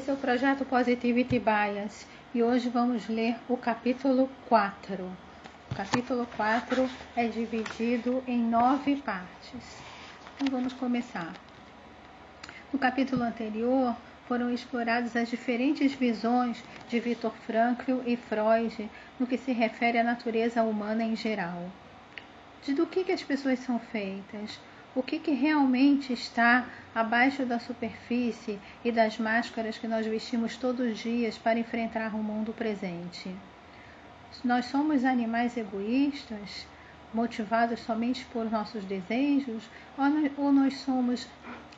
Esse é o projeto Positivity Bias e hoje vamos ler o capítulo 4. O capítulo 4 é dividido em nove partes. Então vamos começar. No capítulo anterior foram exploradas as diferentes visões de Viktor Frankl e Freud no que se refere à natureza humana em geral. De do que, que as pessoas são feitas, o que, que realmente está abaixo da superfície e das máscaras que nós vestimos todos os dias para enfrentar o mundo presente. Nós somos animais egoístas, motivados somente por nossos desejos, ou nós somos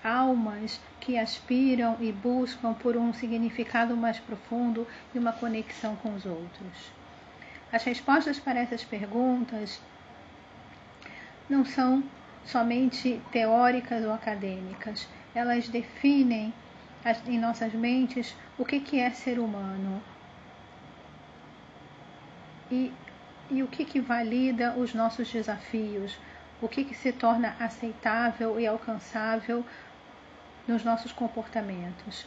almas que aspiram e buscam por um significado mais profundo e uma conexão com os outros? As respostas para essas perguntas não são somente teóricas ou acadêmicas. Elas definem em nossas mentes o que, é ser humano e, e o que, que valida os nossos desafios, o que, que se torna aceitável e alcançável nos nossos comportamentos.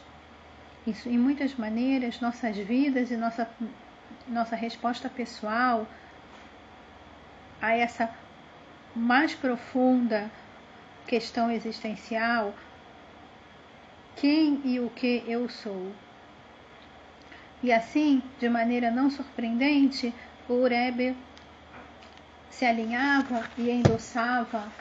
Isso, em muitas maneiras, nossas vidas e nossa, nossa resposta pessoal a essa mais profunda questão existencial, quem e o que eu sou. E assim, de maneira não surpreendente, o Urebe se alinhava e endossava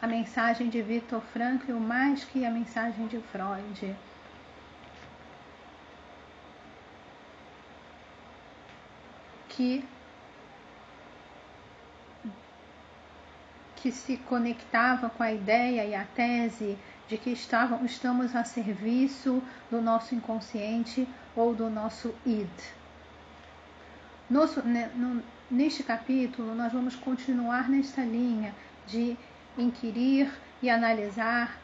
a mensagem de Viktor Frankl mais que a mensagem de Freud. Que que se conectava com a ideia e a tese de que estavam, estamos a serviço do nosso inconsciente ou do nosso id. Nosso, né, neste capítulo, nós vamos continuar nesta linha de inquirir e analisar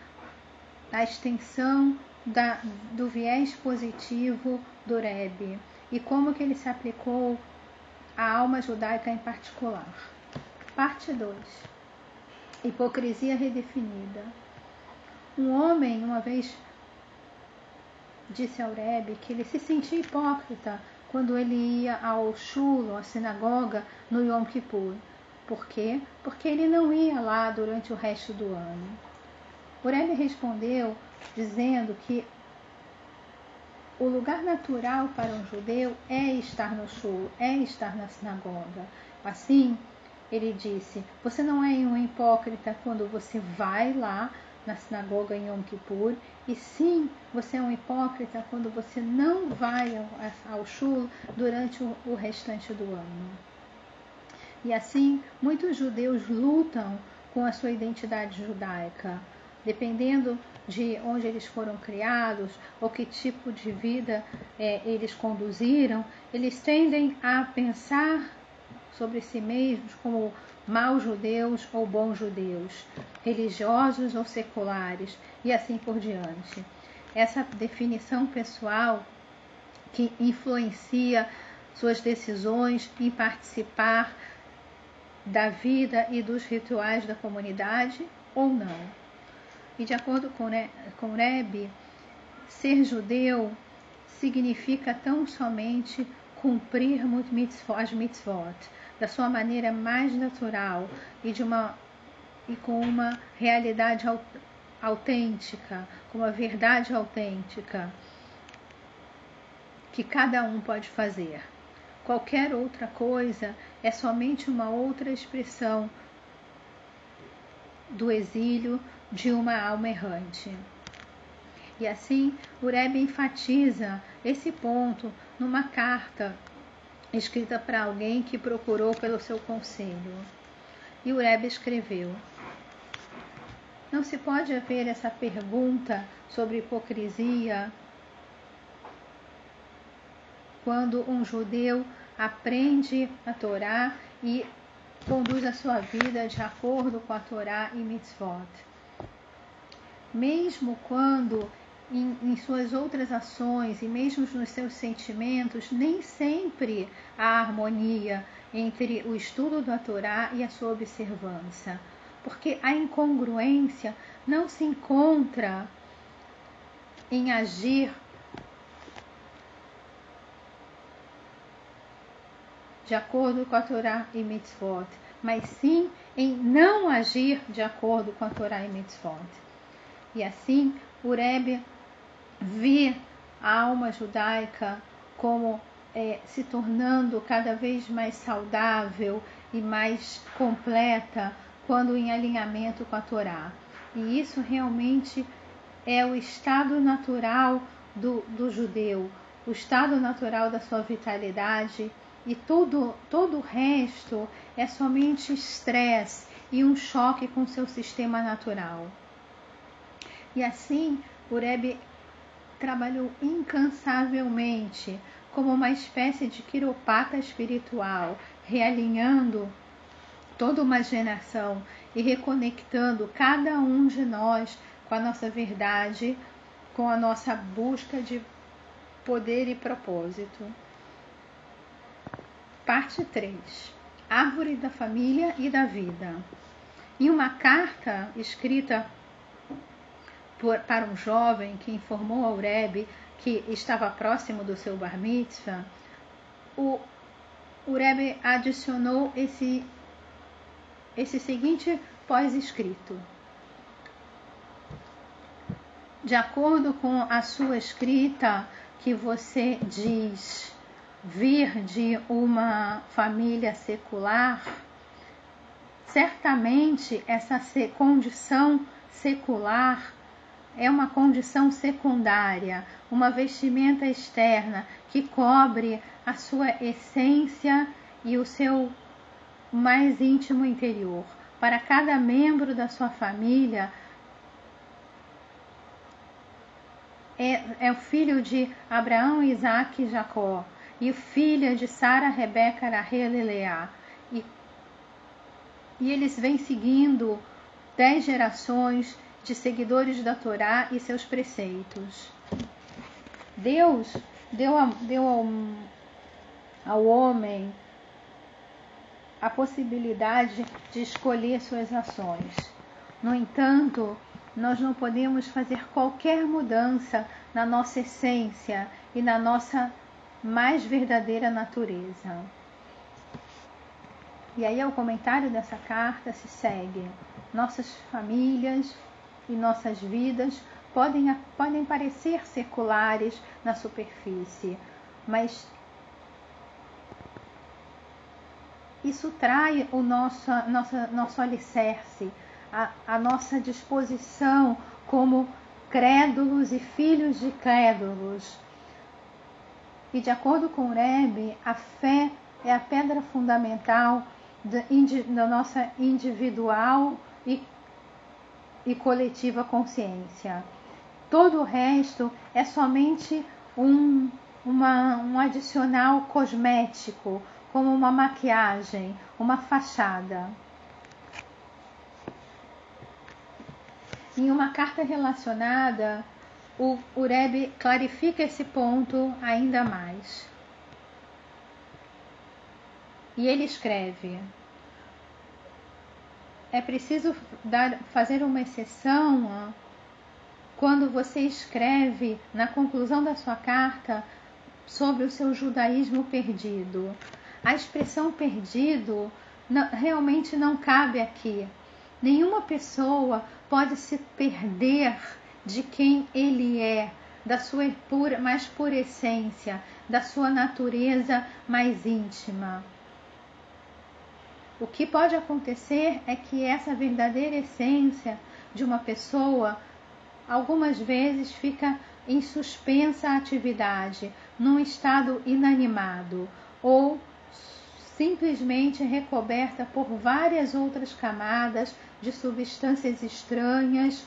a extensão da, do viés positivo do Rebbe e como que ele se aplicou à alma judaica em particular. Parte 2. Hipocrisia redefinida. Um homem, uma vez, disse ao Rebbe que ele se sentia hipócrita quando ele ia ao chulo, à sinagoga, no Yom Kippur. Por quê? Porque ele não ia lá durante o resto do ano. O Rebbe respondeu dizendo que o lugar natural para um judeu é estar no chulo, é estar na sinagoga. Assim, ele disse: Você não é um hipócrita quando você vai lá na sinagoga em Yom Kippur, e sim, você é um hipócrita quando você não vai ao, ao shul durante o, o restante do ano. E assim, muitos judeus lutam com a sua identidade judaica, dependendo de onde eles foram criados ou que tipo de vida é, eles conduziram, eles tendem a pensar sobre si mesmos como maus judeus ou bons judeus, religiosos ou seculares e assim por diante. Essa definição pessoal que influencia suas decisões em participar da vida e dos rituais da comunidade ou não. E de acordo com Rebbe, ser judeu significa tão somente cumprir as mitzvot, da sua maneira mais natural e de uma e com uma realidade autêntica, com uma verdade autêntica que cada um pode fazer. Qualquer outra coisa é somente uma outra expressão do exílio de uma alma errante. E assim, Ureb enfatiza esse ponto numa carta escrita para alguém que procurou pelo seu conselho. E o Rebbe escreveu: Não se pode haver essa pergunta sobre hipocrisia quando um judeu aprende a Torá e conduz a sua vida de acordo com a Torá e mitzvot. Mesmo quando em, em, suas outras ações e mesmo nos seus sentimentos, nem sempre há harmonia entre o estudo da Torá e a sua observância, porque a incongruência não se encontra em agir de acordo com a Torá e Mitzvot, mas sim em não agir de acordo com a Torá e Mitzvot. E assim, o Rebbe vê a alma judaica como é, se tornando cada vez mais saudável e mais completa quando em alinhamento com a Torá. E isso realmente é o estado natural do, do judeu, o estado natural da sua vitalidade e tudo, todo o resto é somente estresse e um choque com seu sistema natural. E assim, o Rebbe trabalhou incansavelmente como uma espécie de quiropata espiritual, realinhando toda uma geração e reconectando cada um de nós com a nossa verdade, com a nossa busca de poder e propósito. Parte 3. Árvore da família e da vida. Em uma carta escrita por, para um jovem que informou ao Rebbe que estava próximo do seu bar mitzvah, o, o Rebbe adicionou esse, esse seguinte pós-escrito. De acordo com a sua escrita, que você diz vir de uma família secular, certamente essa condição secular é uma condição secundária, uma vestimenta externa que cobre a sua essência e o seu mais íntimo interior. Para cada membro da sua família, é, é o filho de Abraão, Isaac e Jacó e filha de Sara, Rebeca, Rahel e Leá. E, e eles vêm seguindo dez gerações de seguidores da Torá e seus preceitos. Deus deu, a, deu ao, ao homem a possibilidade de escolher suas ações. No entanto, nós não podemos fazer qualquer mudança na nossa essência e na nossa mais verdadeira natureza. E aí, o comentário dessa carta se segue. Nossas famílias e nossas vidas podem, podem parecer seculares na superfície, mas isso trai o nosso, nosso, nosso alicerce, a, a nossa disposição como crédulos e filhos de crédulos. E de acordo com o Rebbe, a fé é a pedra fundamental da, nossa individual e, e coletiva consciência. Todo o resto é somente um, uma, um adicional cosmético, como uma maquiagem, uma fachada. Em uma carta relacionada o, Rebbe clarifica esse ponto ainda mais. E ele escreve: é preciso dar, fazer uma exceção quando você escreve na conclusão da sua carta sobre o seu judaísmo perdido. A expressão perdido não, realmente não cabe aqui. Nenhuma pessoa pode se perder de quem ele é, da sua pura, mais pura essência, da sua natureza mais íntima. O que pode acontecer é que essa verdadeira essência de uma pessoa algumas vezes fica em suspensa atividade, num estado inanimado ou simplesmente recoberta por várias outras camadas de substâncias estranhas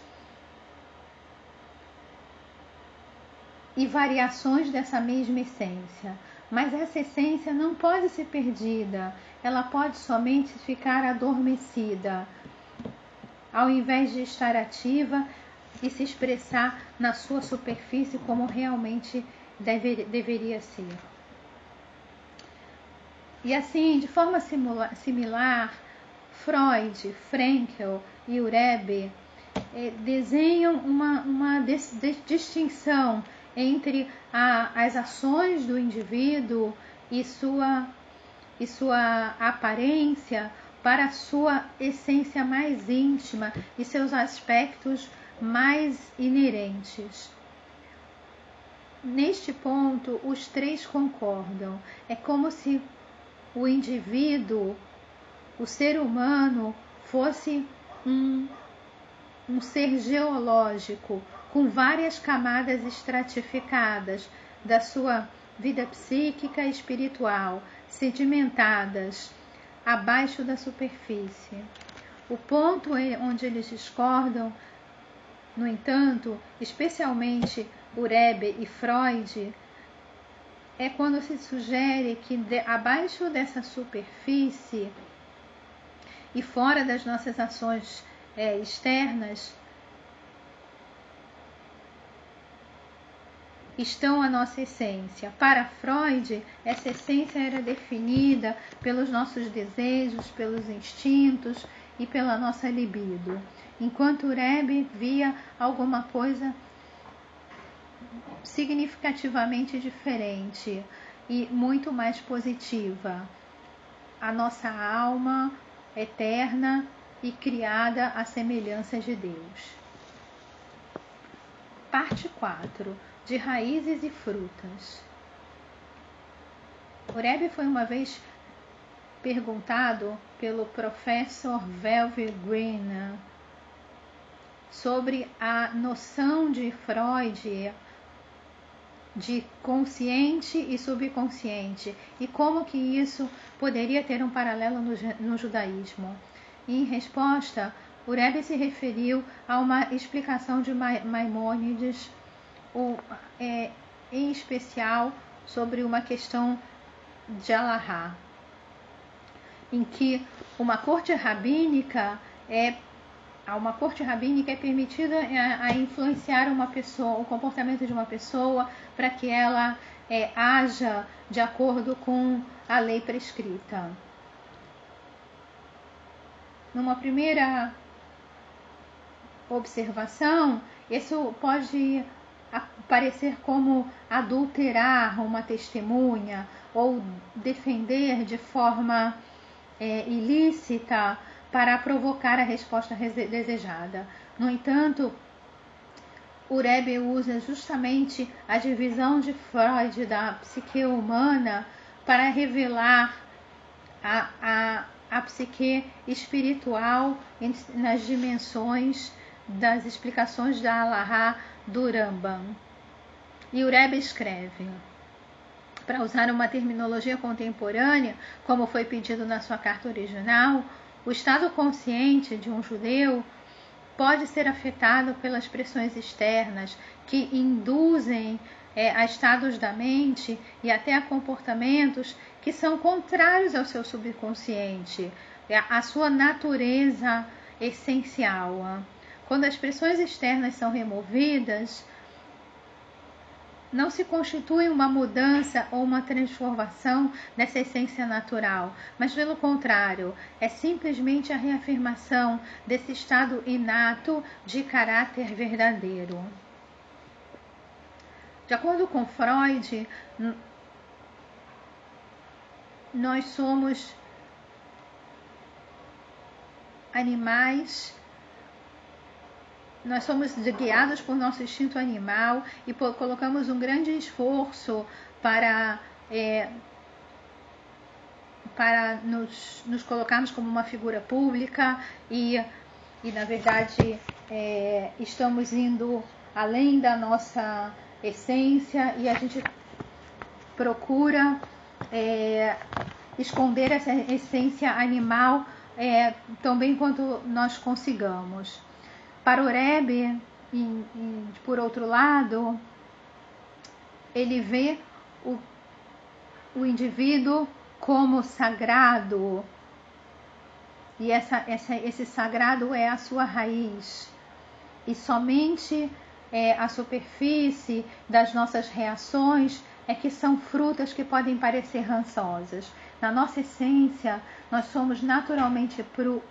e variações dessa mesma essência. Mas essa essência não pode ser perdida, ela pode somente ficar adormecida, ao invés de estar ativa e se expressar na sua superfície como realmente dever, deveria ser. E assim, de forma similar, Freud, Frankel e Urebe é, desenham uma, uma distinção entre a, as ações do indivíduo e sua, e sua aparência para a sua essência mais íntima e seus aspectos mais inerentes. Neste ponto, os três concordam. É como se o indivíduo, o ser humano, fosse um, um ser geológico com várias camadas estratificadas da sua vida psíquica e espiritual, sedimentadas abaixo da superfície. O ponto onde eles discordam, no entanto, especialmente Urebe e Freud, é quando se sugere que de, abaixo dessa superfície e fora das nossas ações é, externas estão a nossa essência. Para Freud, essa essência era definida pelos nossos desejos, pelos instintos e pela nossa libido, enquanto Rebbe via alguma coisa significativamente diferente e muito mais positiva. A nossa alma eterna e criada à semelhança de Deus. Parte 4 de raízes e frutas. O Rebbe foi uma vez perguntado pelo professor Velvet Green sobre a noção de Freud de consciente e subconsciente e como que isso poderia ter um paralelo no, judaísmo. em resposta, o Rebbe se referiu a uma explicação de Maimônides o, é, em especial sobre uma questão de Alahá, em que uma corte rabínica é a uma corte rabínica é permitida a, a, influenciar uma pessoa, o comportamento de uma pessoa para que ela é, haja de acordo com a lei prescrita. Numa primeira observação, isso pode parecer como adulterar uma testemunha ou defender de forma é, ilícita para provocar a resposta desejada. No entanto, Urebe usa justamente a divisão de Freud da psique humana para revelar a, a, a psique espiritual nas dimensões das explicações da Allahá do Rambam. E o Rebbe escreve, para usar uma terminologia contemporânea, como foi pedido na sua carta original, o estado consciente de um judeu pode ser afetado pelas pressões externas que induzem é, a estados da mente e até a comportamentos que são contrários ao seu subconsciente, à sua natureza essencial. Quando as pressões externas são removidas, não se constitui uma mudança ou uma transformação dessa essência natural, mas pelo contrário, é simplesmente a reafirmação desse estado inato de caráter verdadeiro. De acordo com Freud, nós somos animais nós somos guiados por nosso instinto animal e por, colocamos um grande esforço para, é, para nos, nos, colocarmos como uma figura pública e, e na verdade, é, estamos indo além da nossa essência e a gente procura é, esconder essa essência animal é, tão bem quanto nós consigamos. Para o Rebbe, e, e, por outro lado, ele vê o, o indivíduo como sagrado. E essa, essa, esse sagrado é a sua raiz. E somente é, a superfície das nossas reações é que são frutas que podem parecer rançosas. Na nossa essência, nós somos naturalmente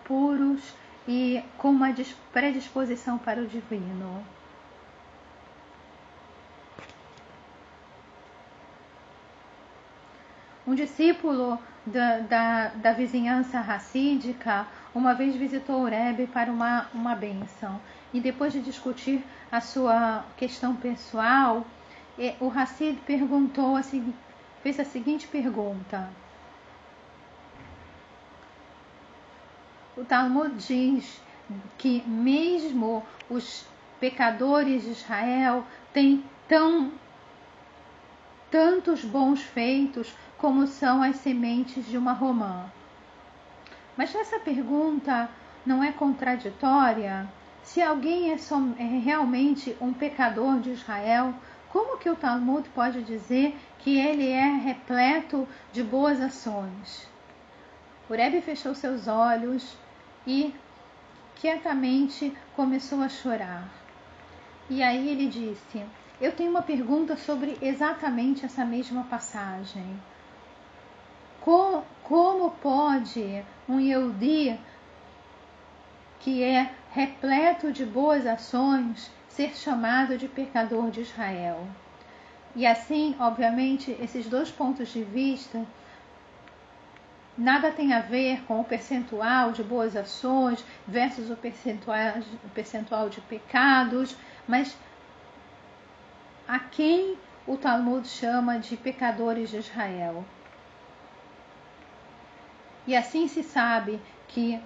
puros e com uma predisposição para o divino. Um discípulo da, da, da vizinhança racídica uma vez visitou o Rebbe para uma, uma benção e depois de discutir a sua questão pessoal, o Hassid perguntou a, fez a seguinte pergunta. O Talmud diz que mesmo os pecadores de Israel têm tão tantos bons feitos como são as sementes de uma romã. Mas essa pergunta não é contraditória? Se alguém é, é, realmente um pecador de Israel, como que o Talmud pode dizer que ele é repleto de boas ações? O Rebbe fechou seus olhos e quietamente começou a chorar. E aí ele disse: Eu tenho uma pergunta sobre exatamente essa mesma passagem. Como, como pode um Yehudi que é repleto de boas ações ser chamado de pecador de Israel? E assim, obviamente, esses dois pontos de vista nada tem a ver com o percentual de boas ações versus o percentual, o percentual de pecados, mas a quem o Talmud chama de pecadores de Israel. E assim se sabe que,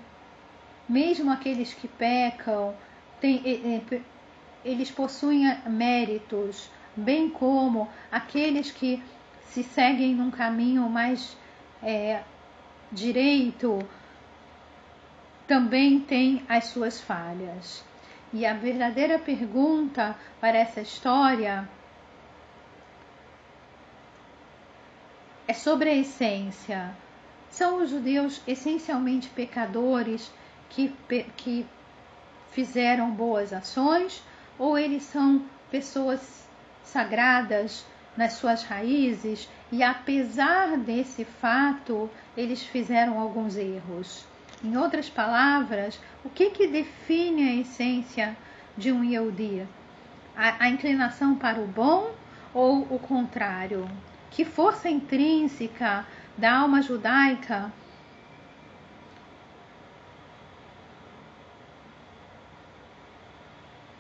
mesmo aqueles que pecam, tem, eles possuem méritos, bem como aqueles que se seguem num caminho mais é, direito, também têm as suas falhas. E a verdadeira pergunta para essa história é sobre a essência. São os judeus essencialmente pecadores que, que fizeram boas ações ou eles são pessoas sagradas nas suas raízes e apesar desse fato eles fizeram alguns erros. Em outras palavras, o que, que define a essência de um Yehudi? A, a inclinação para o bom ou o contrário? Que força intrínseca da alma judaica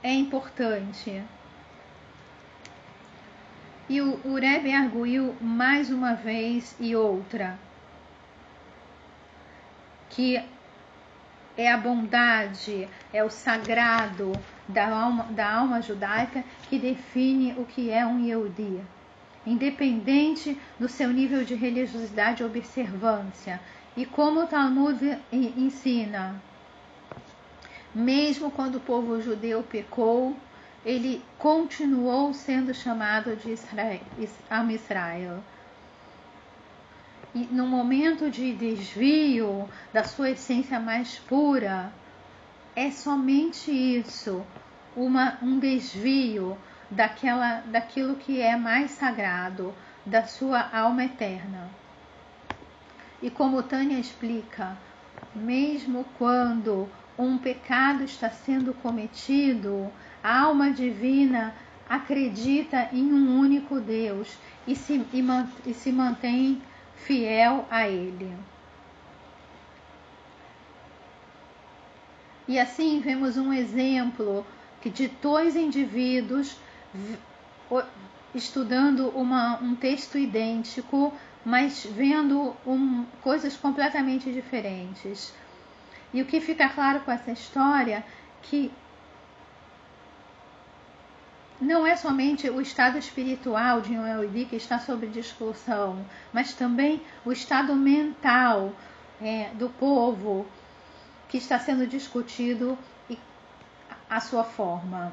é importante. E o, o Rebbe arguiu mais uma vez e outra que é a bondade, é o sagrado da alma, da alma judaica que define o que é um Yehudi independente do seu nível de religiosidade e observância. E como o Talmud ensina, mesmo quando o povo judeu pecou, ele continuou sendo chamado de Israel, Israel. E no momento de desvio da sua essência mais pura, é somente isso, uma, um desvio daquela, daquilo que é mais sagrado, da sua alma eterna. E como Tânia explica, mesmo quando um pecado está sendo cometido, a alma divina acredita em um único Deus e se, e, e se mantém fiel a Ele. E assim vemos um exemplo de dois indivíduos estudando uma, um texto idêntico, mas vendo um, coisas completamente diferentes. E o que fica claro com essa história que não é somente o estado espiritual de um Elidi que está sob discussão, mas também o estado mental é, do povo que está sendo discutido e a sua forma.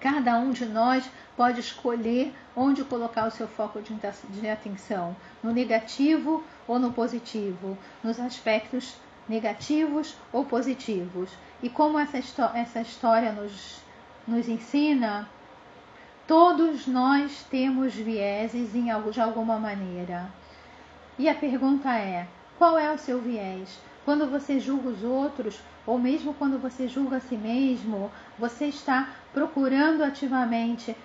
Cada um de nós pode escolher onde colocar o seu foco de atenção, no negativo ou no positivo, nos aspectos negativos ou positivos. E como essa, essa história nos, nos ensina, todos nós temos vieses em, de alguma maneira. E a pergunta é: qual é o seu viés? quando você julga os outros, ou mesmo quando você julga a si mesmo, você está procurando ativamente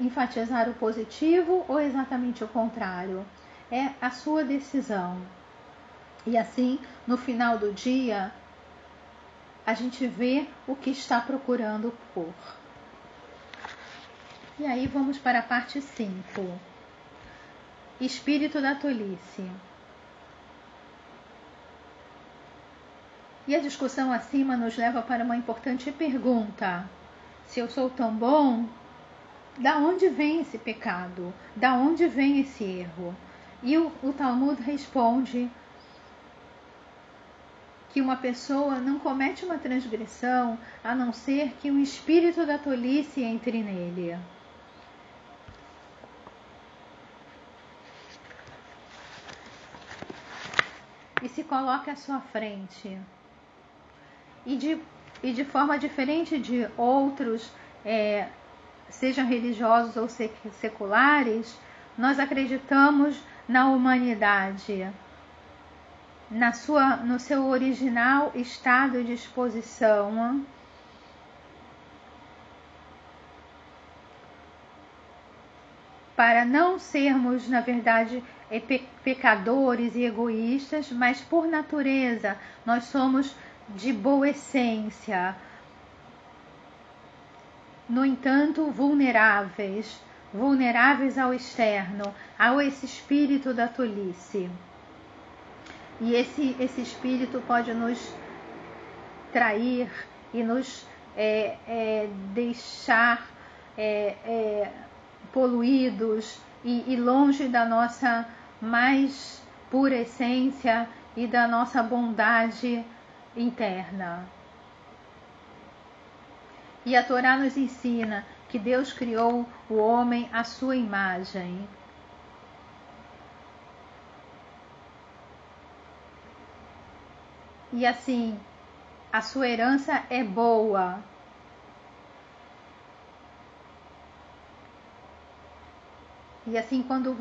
enfatizar o positivo ou exatamente o contrário? É a sua decisão. E assim, no final do dia, a gente vê o que está procurando por. E aí vamos para a parte 5. Espírito da tolice. E a discussão acima nos leva para uma importante pergunta: se eu sou tão bom, da onde vem esse pecado? Da onde vem esse erro? E o, o Talmud responde que uma pessoa não comete uma transgressão a não ser que o espírito da tolice entre nele. E se coloca à sua frente. E de, e de forma diferente de outros, é, sejam religiosos ou seculares, nós acreditamos na humanidade na sua, no seu original estado de exposição. Para não sermos, na verdade, pecadores e egoístas, mas por natureza nós somos de boa essência. No entanto, vulneráveis, vulneráveis ao externo, ao esse espírito da tolice. E esse, esse espírito pode nos trair e nos é, é, deixar é, é, poluídos e, e longe da nossa mais pura essência e da nossa bondade interna. E a Torá nos ensina que Deus criou o homem à sua imagem e assim, a sua herança é boa. E assim, quando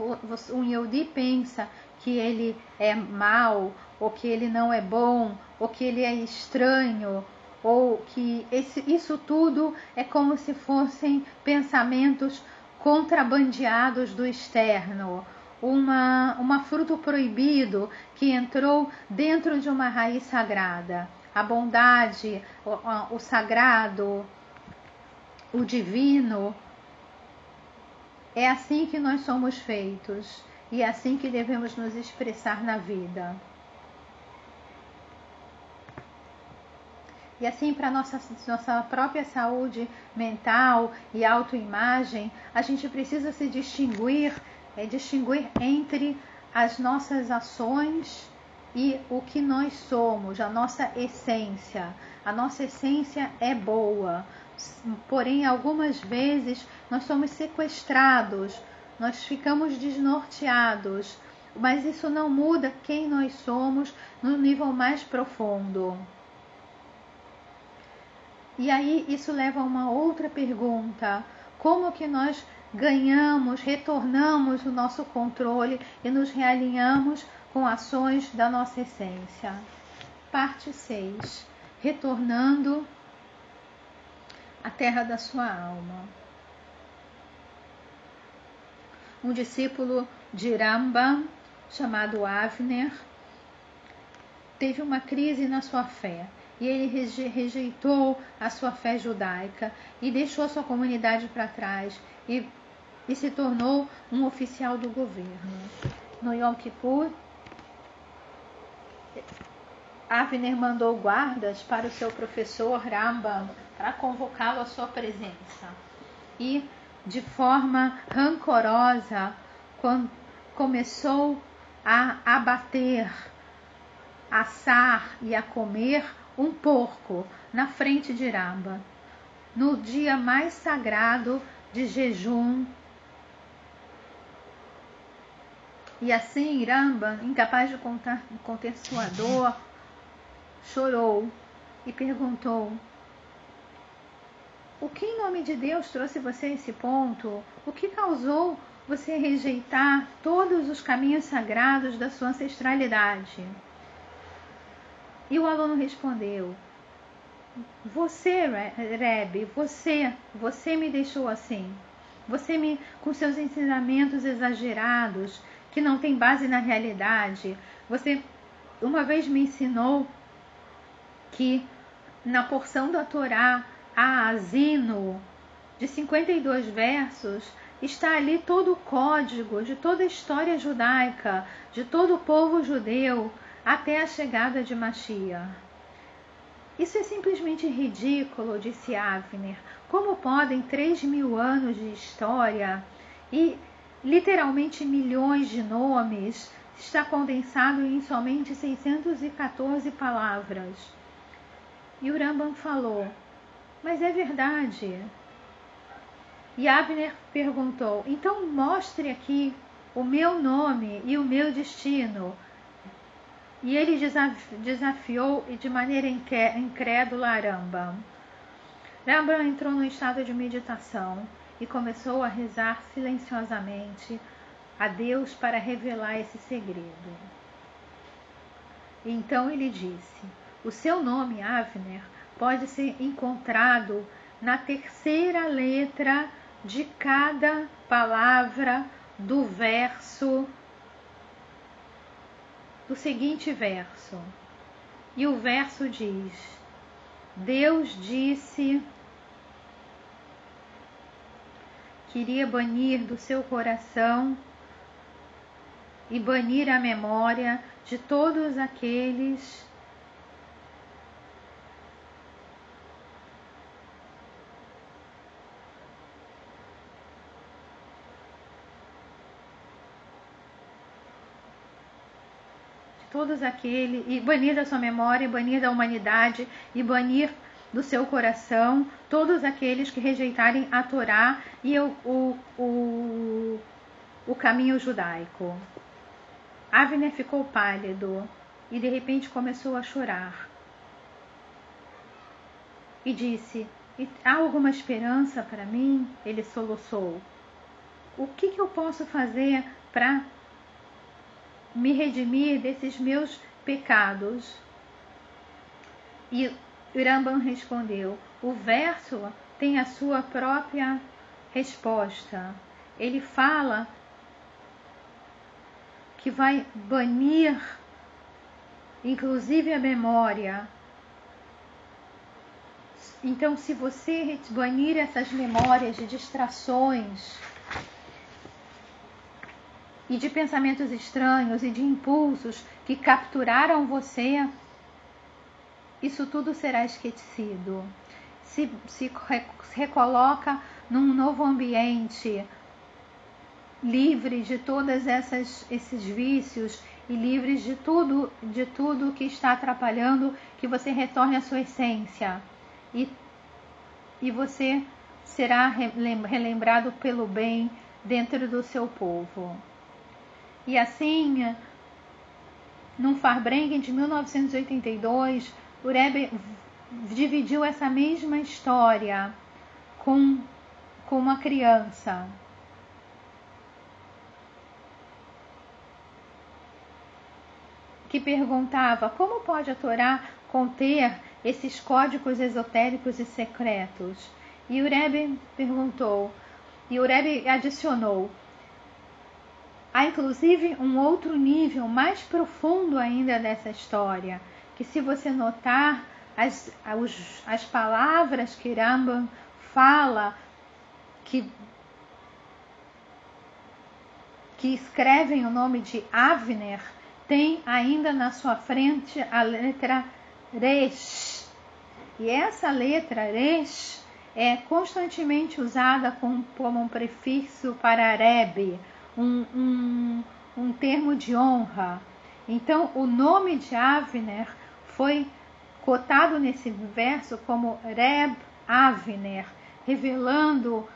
um Yehudi pensa que ele é mal, ou que ele não é bom, ou que ele é estranho, ou que esse, isso tudo é como se fossem pensamentos contrabandeados do externo, uma, uma fruto proibido que entrou dentro de uma raiz sagrada. A bondade, o, o sagrado, o divino. É assim que nós somos feitos e é assim que devemos nos expressar na vida. E assim, para nossa, nossa própria saúde mental e autoimagem, a gente precisa se distinguir é distinguir entre as nossas ações e o que nós somos, a nossa essência. A nossa essência é boa, porém, algumas vezes nós somos sequestrados, nós ficamos desnorteados, mas isso não muda quem nós somos no nível mais profundo. E aí isso leva a uma outra pergunta: como que nós ganhamos, retornamos o nosso controle e nos realinhamos com ações da nossa essência. Parte 6. Retornando à terra da sua alma. Um discípulo de Rambam, chamado Avner, teve uma crise na sua fé e ele rejeitou a sua fé judaica e deixou sua comunidade para trás e e se tornou um oficial do governo. No Yom Kippur, Avner mandou guardas para o seu professor Rambam para convocá-lo à sua presença. E, de forma rancorosa, começou a abater, assar e a comer um porco na frente de Rambam, no dia mais sagrado de jejum E assim Iramba, incapaz de contar, conter sua dor, chorou e perguntou: O que em nome de Deus trouxe você a esse ponto? O que causou você rejeitar todos os caminhos sagrados da sua ancestralidade? E o aluno respondeu: Você, Reb, você, você me deixou assim. Você me, com seus ensinamentos exagerados, que não tem base na realidade, você uma vez me ensinou que na porção da Torá, a Asino, de 52 versos, está ali todo o código de toda a história judaica, de todo o povo judeu, até a chegada de Mashiach. Isso é simplesmente ridículo, disse Avner. Como podem três mil anos de história e literalmente milhões de nomes estar condensado em somente 614 palavras? E o Rambam falou, mas é verdade. E Abner perguntou, então mostre aqui o meu nome e o meu destino e ele desafiou e de maneira incrédula Rambam. Rambam entrou no estado de meditação e começou a rezar silenciosamente a Deus para revelar esse segredo. Então ele disse: O seu nome, Avner, pode ser encontrado na terceira letra de cada palavra do verso do seguinte verso. E o verso diz: Deus disse que iria banir do seu coração e banir a memória de todos aqueles todos aqueles, e banir da sua memória, e banir da humanidade, e banir do seu coração todos aqueles que rejeitarem a Torá e o, o, o, o caminho judaico. Avner ficou pálido e de repente começou a chorar. E disse: Há alguma esperança para mim? Ele soluçou. O que, que eu posso fazer para me redimir desses meus pecados? E Rambam respondeu: O verso tem a sua própria resposta. Ele fala que vai banir, inclusive, a memória. Então, se você banir essas memórias de distrações, e de pensamentos estranhos e de impulsos que capturaram você, isso tudo será esquecido. Se, se recoloca num novo ambiente, livre de todas essas esses vícios e livres de tudo de tudo que está atrapalhando que você retorne à sua essência e, e você será relembrado pelo bem dentro do seu povo. E assim, num Farbrengen de 1982, o Rebbe dividiu essa mesma história com, com uma criança. Que perguntava como pode a Torá conter esses códigos esotéricos e secretos? E o Rebbe perguntou, e o Rebbe adicionou: Há inclusive um outro nível mais profundo ainda dessa história, que se você notar as, as, as palavras que Rambam fala, que, que escrevem o nome de Avner, tem ainda na sua frente a letra Resh. E essa letra Resh é constantemente usada como, como um prefixo para Rebbe um, um, um termo de honra. Então, o nome de Avner foi cotado nesse verso como Reb Avner, revelando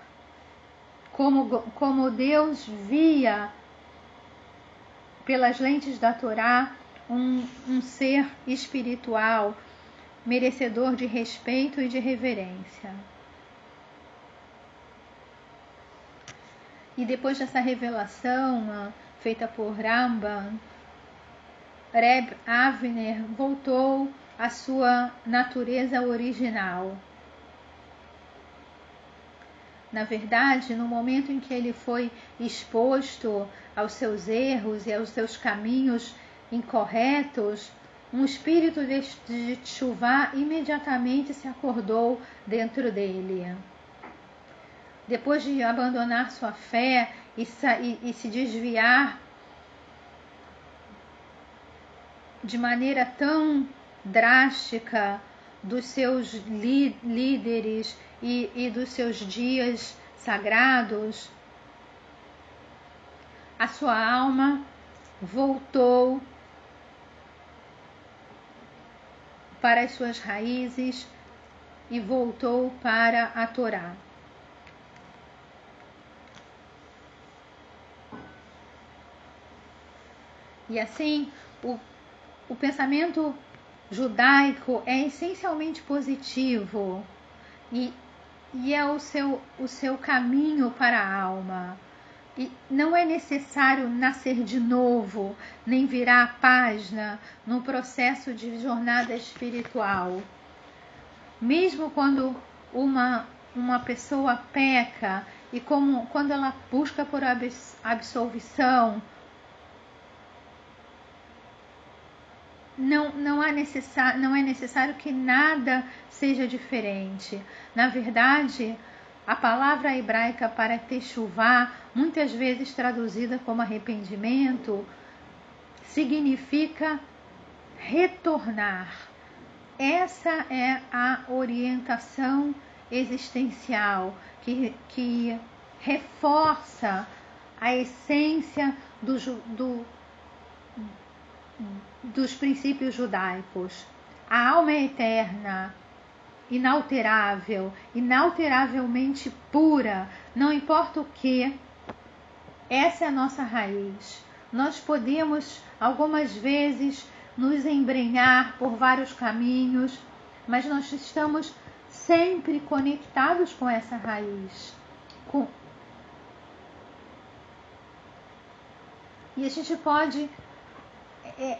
como, como Deus via pelas lentes da Torá um, um ser espiritual merecedor de respeito e de reverência. E depois dessa revelação uh, feita por Rambam, Reb Avner voltou a sua natureza original. Na verdade, no momento em que ele foi exposto aos seus erros e aos seus caminhos incorretos, um espírito de chuva imediatamente se acordou dentro dele. Depois de abandonar sua fé e, e, e se desviar de maneira tão drástica dos seus líderes e, e dos seus dias sagrados, a sua alma voltou para as suas raízes e voltou para a Torá. E assim, o, o pensamento judaico é essencialmente positivo e, e é o seu, o seu caminho para a alma. E não é necessário nascer de novo, nem virar a página no processo de jornada espiritual. Mesmo quando uma, uma pessoa peca e como, quando ela busca por absolvição, não, não, há não é necessário que nada seja diferente. Na verdade, a palavra hebraica para techuvá, muitas vezes traduzida como arrependimento, significa retornar. Essa é a orientação existencial que, que reforça a essência do, do, dos princípios judaicos. A alma é eterna, inalterável, inalteravelmente pura, não importa o que, essa é a nossa raiz. Nós podemos algumas vezes nos embrenhar por vários caminhos, mas nós estamos sempre conectados com essa raiz. Com... E a gente pode é,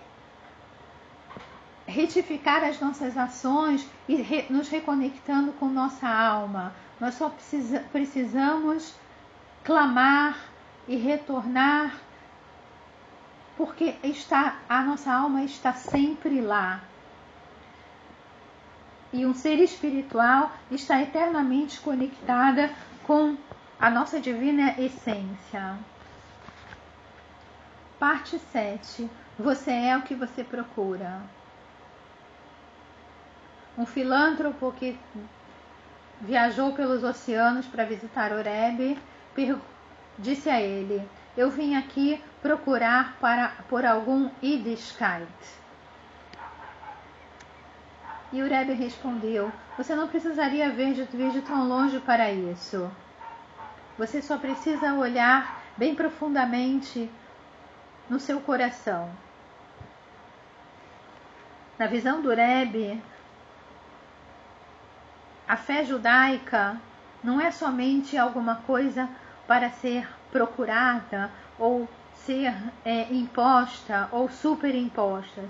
retificar as nossas ações e re, nos reconectando com nossa alma. Nós só precisa, precisamos clamar e retornar, porque está a nossa alma está sempre lá. E um ser espiritual está eternamente conectada com a nossa divina essência. Parte 7. Você é o que você procura um filântropo que viajou pelos oceanos para visitar Oreb, disse a ele: Eu vim aqui procurar para, por algum Yiddishkeit. E Ureb respondeu: Você não precisaria vir de, vir de tão longe para isso. Você só precisa olhar bem profundamente no seu coração. Na visão do Rebbe, a fé judaica não é somente alguma coisa para ser procurada ou ser é, imposta ou superimposta.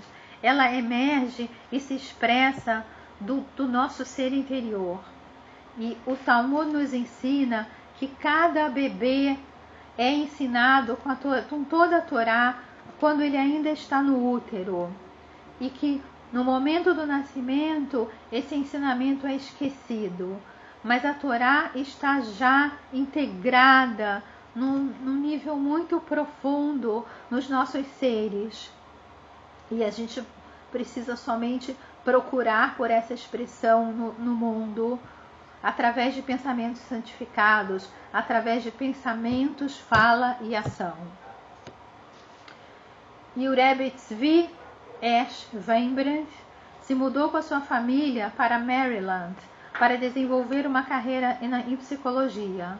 Ela emerge e se expressa do, do nosso ser interior. E o Talmud nos ensina que cada bebê é ensinado com, a, com toda a Torá quando ele ainda está no útero. E que no momento do nascimento, esse ensinamento é esquecido, mas a Torá está já integrada num, num nível muito profundo nos nossos seres. E a gente precisa somente procurar por essa expressão no, no mundo através de pensamentos santificados, através de pensamentos, fala e ação. E o Rebbe Tzvi Ash Weinbrand se mudou com a sua família para Maryland para desenvolver uma carreira em psicologia.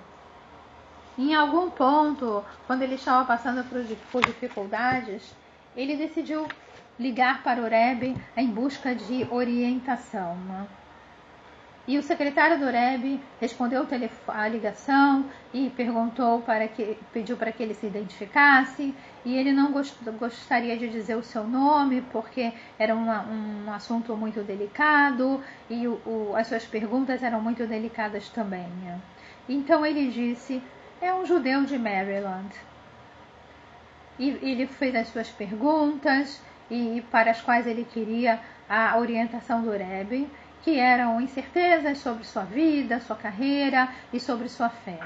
Em algum ponto, quando ele estava passando por dificuldades, ele decidiu ligar para o Rebbe em busca de orientação. E o secretário do Rebbe respondeu a ligação e perguntou para que pediu para que ele se identificasse e ele não gost, gostaria de dizer o seu nome porque era uma, um assunto muito delicado e o, o, as suas perguntas eram muito delicadas também. Então ele disse: é um judeu de Maryland. E ele fez as suas perguntas e para as quais ele queria a orientação do Rebbe que eram incertezas sobre sua vida, sua carreira e sobre sua fé.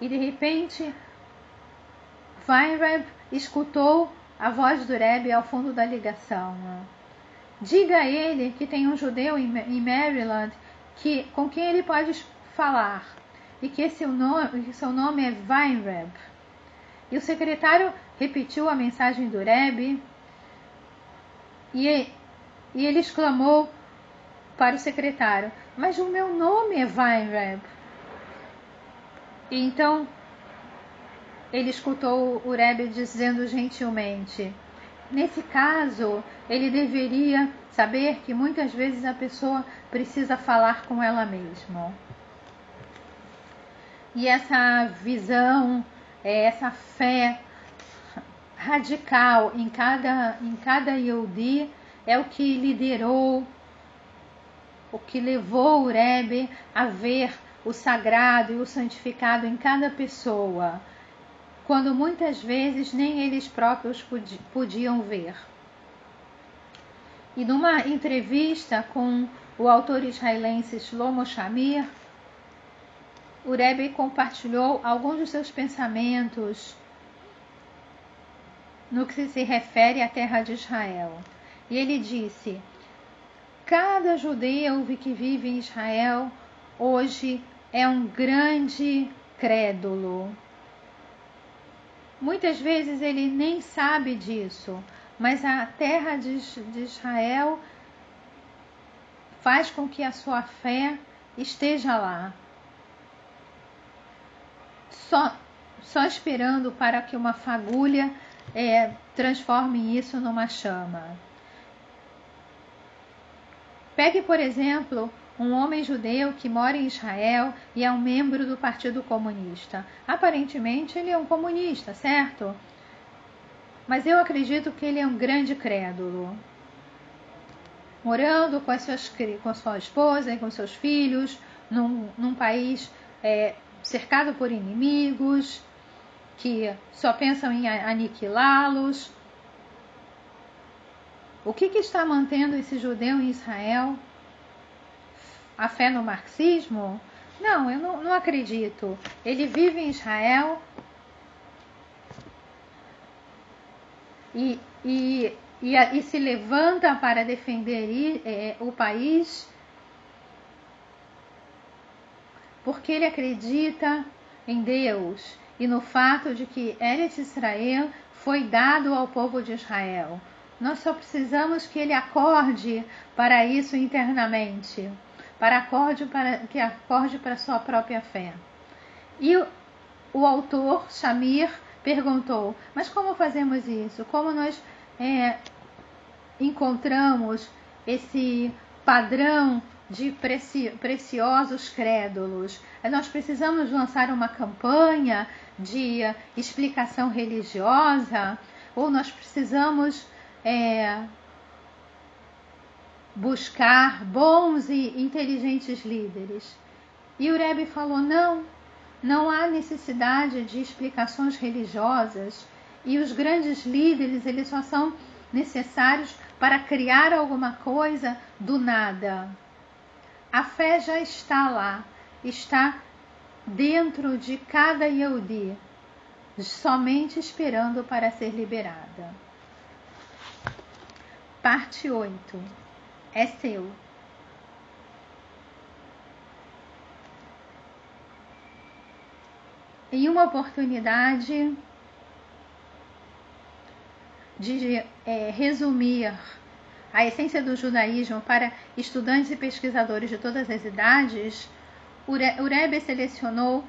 E de repente, Weinreb escutou a voz do Rebbe ao fundo da ligação. Diga a ele que tem um judeu em Maryland que, com quem ele pode falar e que seu nome, seu nome é Weinreb. E o secretário repetiu a mensagem do Rebbe e, e ele exclamou para o secretário: Mas o meu nome é Weinreb. E então ele escutou o Rebbe dizendo gentilmente: Nesse caso, ele deveria saber que muitas vezes a pessoa precisa falar com ela mesma. E essa visão, é, essa fé radical em cada, em cada Yehudi é o que liderou o que levou o Rebbe a ver o sagrado e o santificado em cada pessoa, quando muitas vezes nem eles próprios podiam ver. E numa entrevista com o autor israelense Shlomo Shamir, o Rebbe compartilhou alguns dos seus pensamentos no que se refere à terra de Israel. E ele disse: Cada judeu que vive em Israel hoje é um grande crédulo. Muitas vezes ele nem sabe disso, mas a terra de, Israel faz com que a sua fé esteja lá. Só, só esperando para que uma fagulha é, transforme isso numa chama. Pegue, por exemplo, um homem judeu que mora em Israel e é um membro do Partido Comunista. Aparentemente, ele é um comunista, certo? Mas eu acredito que ele é um grande crédulo. Morando com, suas, com sua esposa e com seus filhos, num, num país é, cercado por inimigos, que só pensam em aniquilá-los, o que, que está mantendo esse judeu em Israel? A fé no marxismo? Não, eu não, não acredito. Ele vive em Israel e, e, e, e se levanta para defender é, o país porque ele acredita em Deus e no fato de que Eretz Israel foi dado ao povo de Israel. Nós só precisamos que ele acorde para isso internamente, para acorde para que acorde para sua própria fé. E o, o autor Shamir perguntou: mas como fazemos isso? Como nós é, encontramos esse padrão de preci, preciosos crédulos? Nós precisamos lançar uma campanha de explicação religiosa ou nós precisamos é, buscar bons e inteligentes líderes. E o Rebbe falou: não, não há necessidade de explicações religiosas e os grandes líderes eles só são necessários para criar alguma coisa do nada. A fé já está lá, está dentro de cada Yehudi, somente esperando para ser liberada. Parte 8. É seu. Em uma oportunidade de é, resumir a essência do judaísmo para estudantes e pesquisadores de todas as idades, o Rebbe selecionou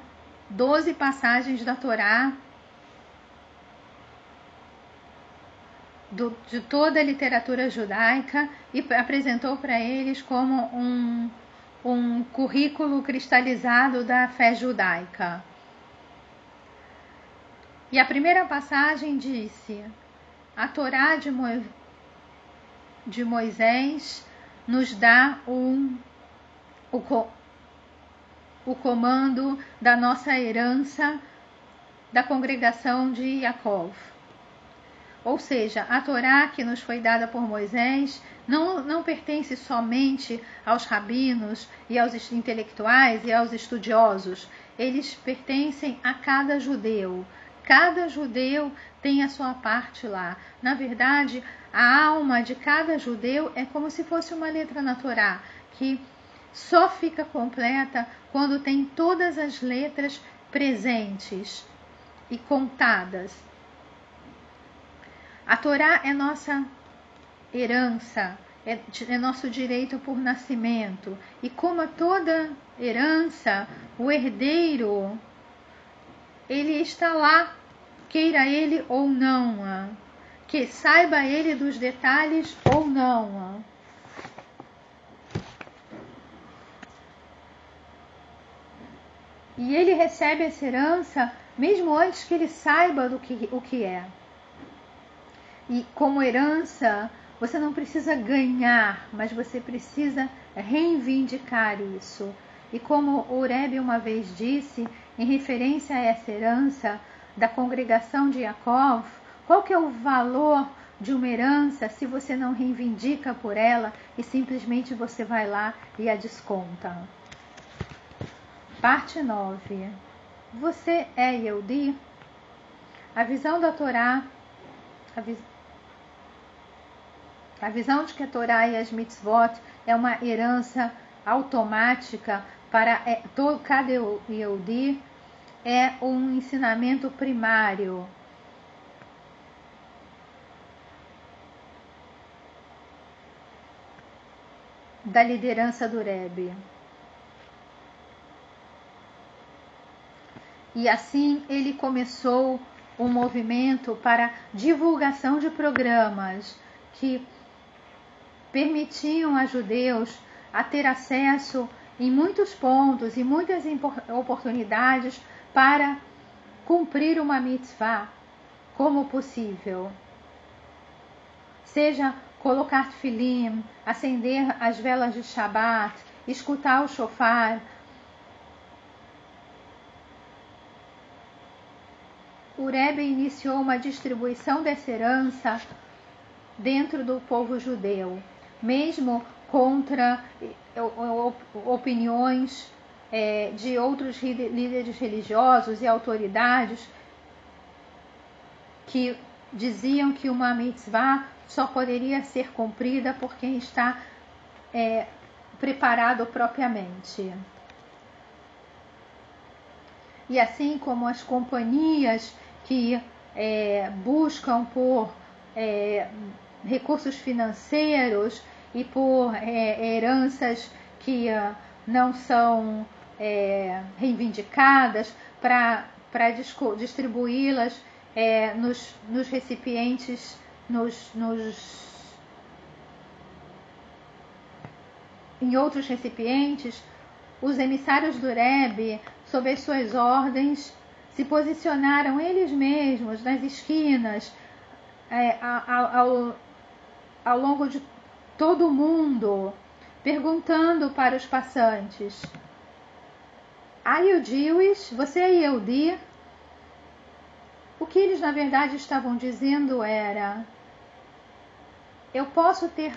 12 passagens da Torá do, de toda a literatura judaica e apresentou para eles como um, um currículo cristalizado da fé judaica. E a primeira passagem disse: a Torá de, Mo... de Moisés nos dá um, o, o comando da nossa herança da congregação de Yaakov. Ou seja, a Torá que nos foi dada por Moisés não, não pertence somente aos rabinos e aos intelectuais e aos estudiosos, eles pertencem a cada judeu. Cada judeu tem a sua parte lá. Na verdade, a alma de cada judeu é como se fosse uma letra na Torá, que só fica completa quando tem todas as letras presentes e contadas. A Torá é nossa herança, é, é, nosso direito por nascimento. E como toda herança, o herdeiro, ele está lá, queira ele ou não, que saiba ele dos detalhes ou não. E ele recebe essa herança mesmo antes que ele saiba do que, o que é. E como herança, você não precisa ganhar, mas você precisa reivindicar isso. E como o Rebbe uma vez disse, em referência a essa herança da congregação de Yaakov, qual que é o valor de uma herança se você não reivindica por ela e simplesmente você vai lá e a desconta? Parte 9. Você é Yehudi? A visão da Torá, a, vis a visão de que a Torá e as mitzvot é uma herança automática para é, todo, cada Yehudi é um ensinamento primário. Da liderança do Rebbe. E assim ele começou um movimento para divulgação de programas que permitiam a judeus a ter acesso em muitos pontos e muitas oportunidades para cumprir uma mitzvah como possível. Seja colocar filim, acender as velas de Shabat, escutar o shofar. O Rebbe iniciou uma distribuição dessa herança dentro do povo judeu, mesmo contra eh, opiniões é, de outros líderes religiosos e autoridades que diziam que uma mitzvah só poderia ser cumprida por quem está é, preparado propriamente. E assim como as companhias que é, buscam por recursos financeiros e por é, heranças que uh, não são é, reivindicadas para distribuí-las é, nos, nos, recipientes, nos, nos, em outros recipientes, os emissários do Rebbe, sob as suas ordens, se posicionaram eles mesmos nas esquinas, é, ao, ao longo de todo mundo, perguntando para os passantes: Are you Jewish? Você é Yehudi? O que eles na verdade estavam dizendo era: Eu posso ter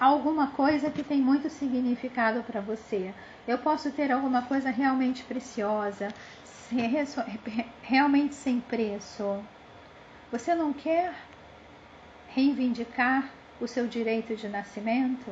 alguma coisa que tem muito significado para você. Eu posso ter alguma coisa realmente preciosa, realmente sem preço. Você não quer reivindicar o seu direito de nascimento?